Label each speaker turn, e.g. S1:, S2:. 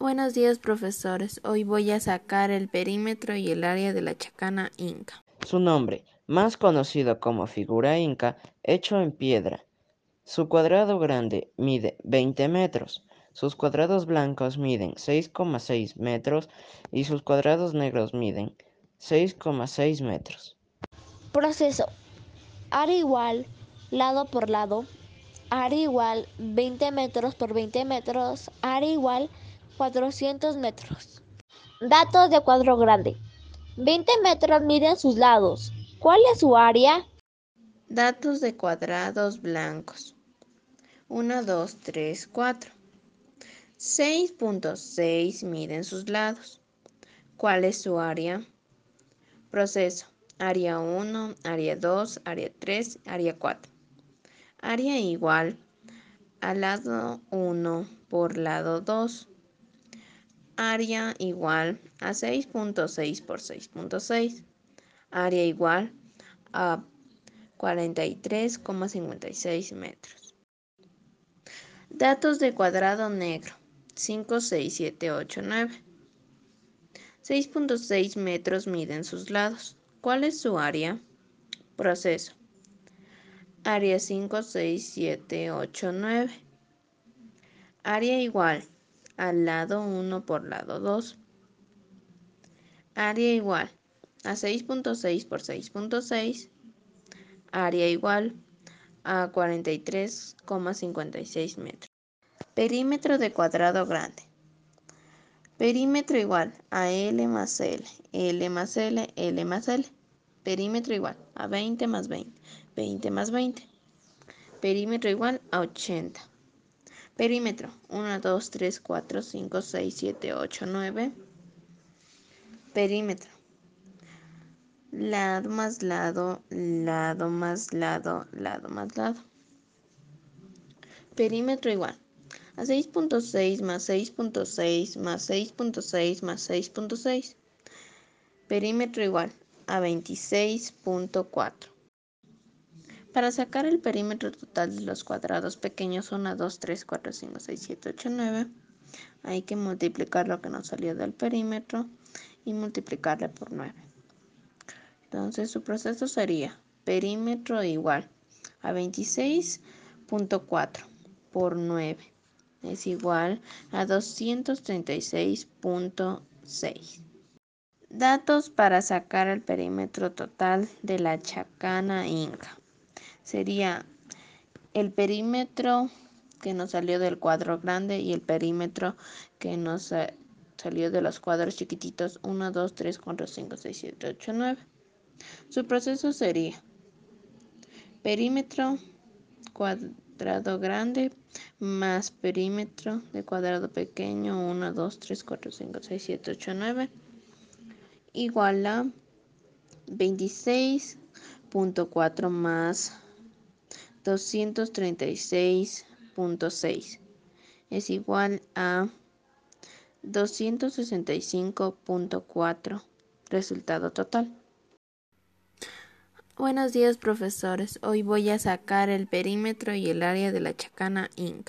S1: Buenos días, profesores. Hoy voy a sacar el perímetro y el área de la chacana inca.
S2: Su nombre, más conocido como figura inca, hecho en piedra. Su cuadrado grande mide 20 metros. Sus cuadrados blancos miden 6,6 metros y sus cuadrados negros miden 6,6 metros.
S3: Proceso. Área igual, lado por lado. Área igual 20 metros por 20 metros. Área igual 400 metros. Datos de cuadro grande. 20 metros miden sus lados. ¿Cuál es su área?
S1: Datos de cuadrados blancos. 1, 2, 3, 4. 6.6 miden sus lados. ¿Cuál es su área? Proceso. Área 1, área 2, área 3, área 4. Área igual al lado 1 por lado 2 área igual a 6.6 por 6.6, área igual a 43,56 metros. Datos de cuadrado negro 5, 6, 7, 8, 9. 6.6 metros miden sus lados. ¿Cuál es su área? Proceso. Área 5, 6, 7, 8, 9. Área igual al lado 1 por lado 2. Área igual a 6.6 por 6.6. Área igual a 43,56 metros. Perímetro de cuadrado grande. Perímetro igual a L más L, L más L, L más L. Perímetro igual a 20 más 20, 20 más 20. Perímetro igual a 80. Perímetro 1, 2, 3, 4, 5, 6, 7, 8, 9. Perímetro. Lado más lado, lado más lado, lado más lado. Perímetro igual a 6.6 más 6.6 más 6.6 más 6.6. Perímetro igual a 26.4. Para sacar el perímetro total de los cuadrados pequeños 1, 2, 3, 4, 5, 6, 7, 8, 9, hay que multiplicar lo que nos salió del perímetro y multiplicarle por 9. Entonces su proceso sería perímetro igual a 26.4 por 9 es igual a 236.6. Datos para sacar el perímetro total de la chacana inca sería el perímetro que nos salió del cuadro grande y el perímetro que nos salió de los cuadros chiquititos. 1, 2, 3, 4, 5, 6, 7, 8, 9. Su proceso sería perímetro cuadrado grande más perímetro de cuadrado pequeño. 1, 2, 3, 4, 5, 6, 7, 8, 9 igual a 26.4 más 236.6 es igual a 265.4 resultado total. Buenos días profesores, hoy voy a sacar el perímetro y el área de la chacana inca.